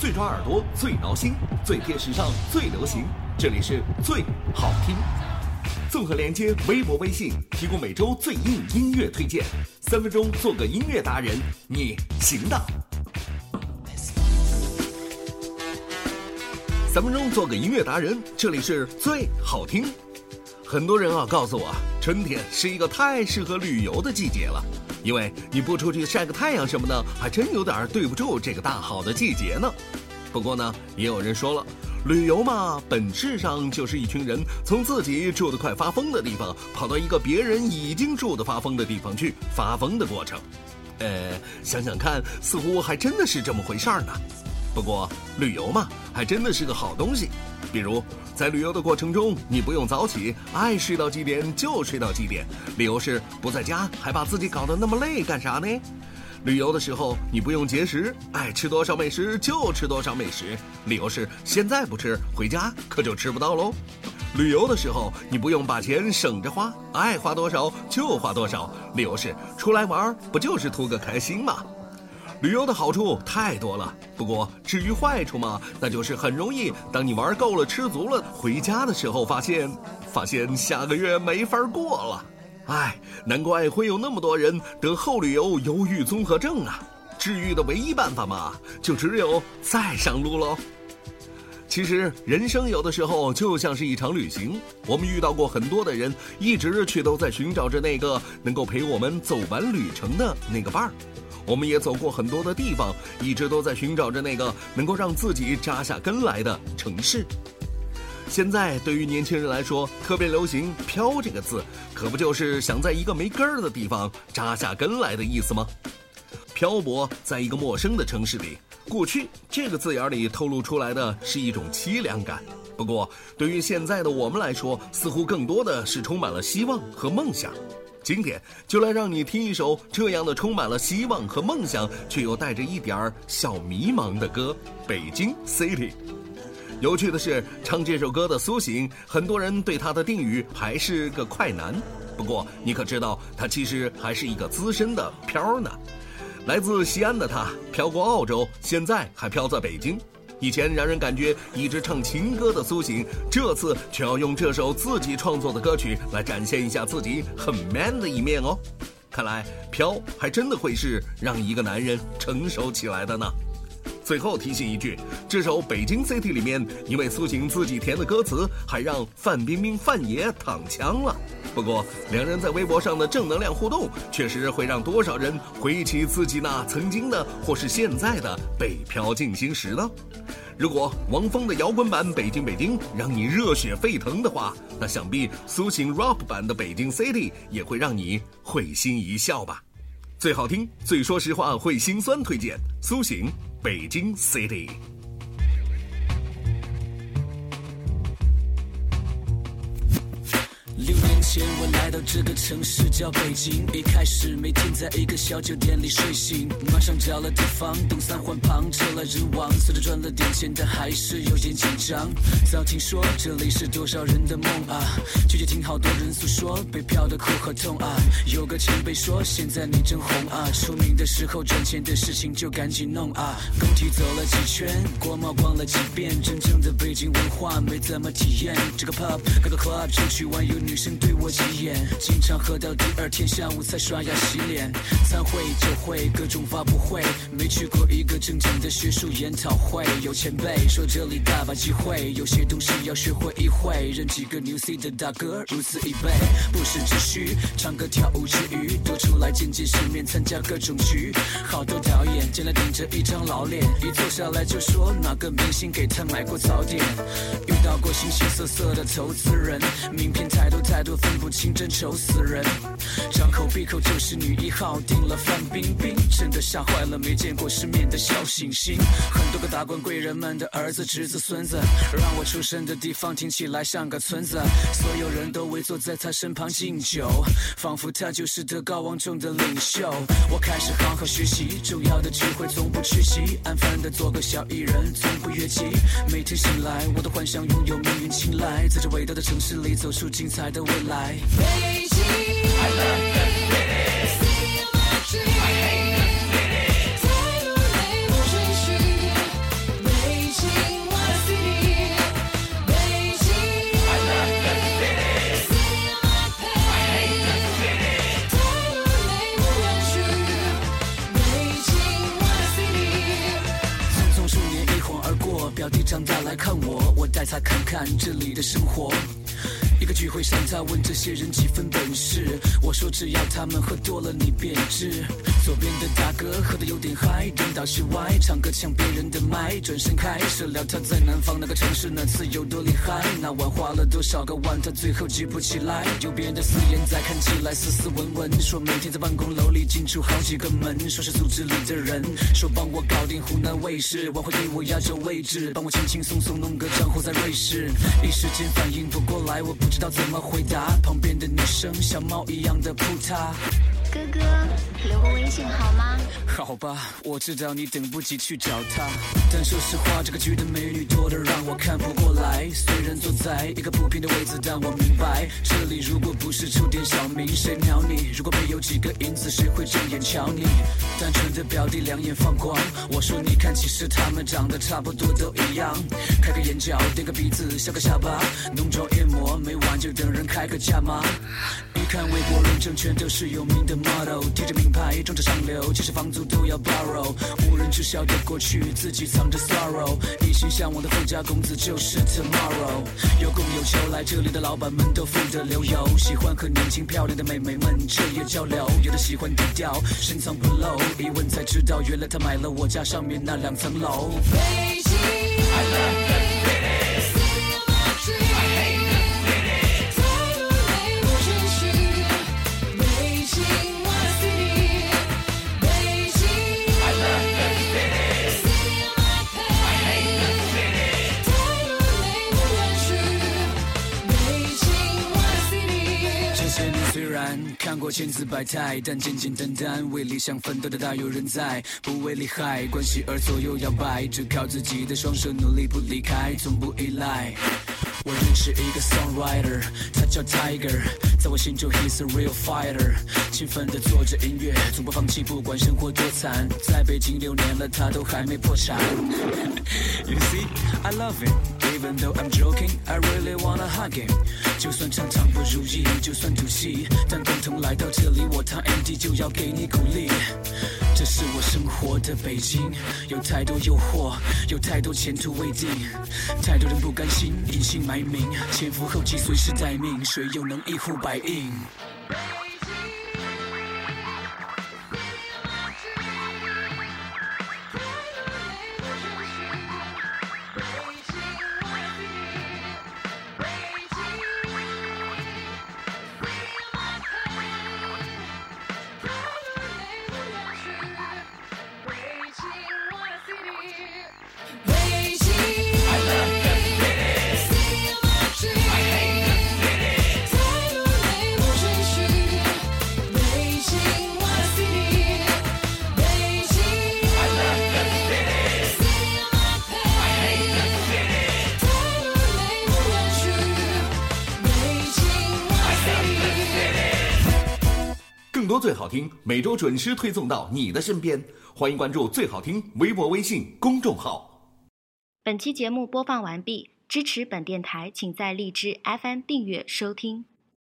最抓耳朵，最挠心，最贴时尚，最流行。这里是最好听。综合连接微博、微信，提供每周最硬音乐推荐。三分钟做个音乐达人，你行的。三分钟做个音乐达人，这里是最好听。很多人啊告诉我，春天是一个太适合旅游的季节了，因为你不出去晒个太阳什么的，还真有点对不住这个大好的季节呢。不过呢，也有人说了，旅游嘛，本质上就是一群人从自己住得快发疯的地方，跑到一个别人已经住得发疯的地方去发疯的过程。呃，想想看，似乎还真的是这么回事儿呢。不过，旅游嘛，还真的是个好东西。比如，在旅游的过程中，你不用早起，爱睡到几点就睡到几点，理由是不在家，还把自己搞得那么累干啥呢？旅游的时候，你不用节食，爱吃多少美食就吃多少美食，理由是现在不吃，回家可就吃不到喽。旅游的时候，你不用把钱省着花，爱花多少就花多少，理由是出来玩不就是图个开心吗？旅游的好处太多了，不过至于坏处嘛，那就是很容易，当你玩够了、吃足了，回家的时候发现，发现下个月没法过了。唉，难怪会有那么多人得后旅游忧郁综合症啊！治愈的唯一办法嘛，就只有再上路喽。其实人生有的时候就像是一场旅行，我们遇到过很多的人，一直却都在寻找着那个能够陪我们走完旅程的那个伴儿。我们也走过很多的地方，一直都在寻找着那个能够让自己扎下根来的城市。现在对于年轻人来说，特别流行“漂”这个字，可不就是想在一个没根儿的地方扎下根来的意思吗？漂泊在一个陌生的城市里，过去这个字眼里透露出来的是一种凄凉感。不过，对于现在的我们来说，似乎更多的是充满了希望和梦想。今天就来让你听一首这样的充满了希望和梦想，却又带着一点儿小迷茫的歌《北京 City》。有趣的是，唱这首歌的苏醒，很多人对他的定语还是个快男。不过你可知道，他其实还是一个资深的漂呢。来自西安的他，漂过澳洲，现在还漂在北京。以前让人感觉一直唱情歌的苏醒，这次却要用这首自己创作的歌曲来展现一下自己很 man 的一面哦。看来飘还真的会是让一个男人成熟起来的呢。最后提醒一句，这首《北京 City》里面，因为苏醒自己填的歌词，还让范冰冰范爷躺枪了。不过两人在微博上的正能量互动，确实会让多少人回忆起自己那曾经的或是现在的北漂进行时呢？如果王峰的摇滚版《北京北京》让你热血沸腾的话，那想必苏醒 rap 版的《北京 City》也会让你会心一笑吧。最好听、最说实话、会心酸，推荐苏醒《北京 City》。前我来到这个城市叫北京，一开始每天在一个小酒店里睡醒，马上找了地方，东三环旁车来人往，虽然赚了点钱，但还是有点紧张。早听说这里是多少人的梦啊，好多人诉说北漂的苦和痛啊。有个前辈说现在你真红啊，出名的时候赚钱的事情就赶紧弄啊。工体走了几圈，国贸逛了几遍，真正的北京文化没怎么体验。这个 pub 各个 club 出去玩有。女生对我急眼，经常喝到第二天下午才刷牙洗脸。餐会、酒会、各种发布会，没去过一个正经的学术研讨会。有前辈说这里大把机会，有些东西要学会一会。认几个 New C 的大哥，此以备，不时之需唱歌跳舞之余，多出来见见世面，参加各种局。好多导演进来顶着一张老脸，一坐下来就说哪个明星给他买过早点。遇到过形形色色的投资人，名片太多。太多分不清真愁死人，张口闭口就是女一号，订了范冰冰，真的吓坏了没见过世面的小星星。很多个达官贵人们的儿子侄子孙子，让我出生的地方听起来像个村子。所有人都围坐在他身旁敬酒，仿佛他就是德高望重的领袖。我开始好好学习，重要的机会从不缺席，安分的做个小艺人，从不越级。每天醒来，我都幻想拥有命运青睐，在这伟大的城市里走出精彩。的未来。表弟长大来看我，我带他看看这里的生活。一个聚会上，他问这些人几分本事，我说只要他们喝多了，你便知。左边的大哥喝得有点嗨，颠倒室外唱歌抢别人的麦，转身开始聊他在南方那个城市那次有多厉害，那晚花了多少个万，他最后记不起来。右边的四眼仔看起来斯斯文文，说每天在办公楼里进出好几个门，说是组织里的人，说帮我搞定湖南卫视，晚会给我压轴位置，帮我轻轻松松弄个账户在瑞士，一时间反应不过来，我不知道怎么回答，旁边的女生像猫一样的扑他。哥哥，留个微信好吗？好吧，我知道你等不及去找她，但说实话，这个局的美女多得让我看不过来。虽然坐在一个不平的位置，但我明白，这里如果不是出点小名，谁鸟你？如果没有几个银子，谁会正眼瞧你？单纯的表弟两眼放光，我说你看，其实他们长得差不多都一样，开个眼角，垫个鼻子，削个下巴，浓妆艳抹，每晚就等人开个价吗。一看微博认证，全都是有名的 model，贴着名牌，装着上流，其实房租都要 borrow，无人知晓的过去，自己藏着 sorrow，一心向往的富家公子就是 tomorrow。有供有求，来这里的老板们都富得流油，喜欢和年轻漂亮的妹妹们彻夜交流，有的喜欢低调，深藏不露，一问才知道，原来他买了我家上面那两层楼。北京，I love 千姿百态，但简简单单为理想奋斗的大有人在，不为利害关系而左右摇摆，只靠自己的双手努力不离开，从不依赖。我认识一个 songwriter，他叫 Tiger，在我心中 he's a real fighter，勤奋的做着音乐，从不放弃，不管生活多惨，在北京六年了，他都还没破产。You see, I love him. Even though I'm joking, I really wanna hug him. 就算常常不如意，就算赌气，但共同来到这里，我堂 MD 就要给你鼓励。是我生活的北京，有太多诱惑，有太多前途未定，太多人不甘心，隐姓埋名，前赴后继，随时待命，谁又能一呼百应？多最好听，每周准时推送到你的身边。欢迎关注最好听微博、微信公众号。本期节目播放完毕，支持本电台，请在荔枝 FM 订阅收听。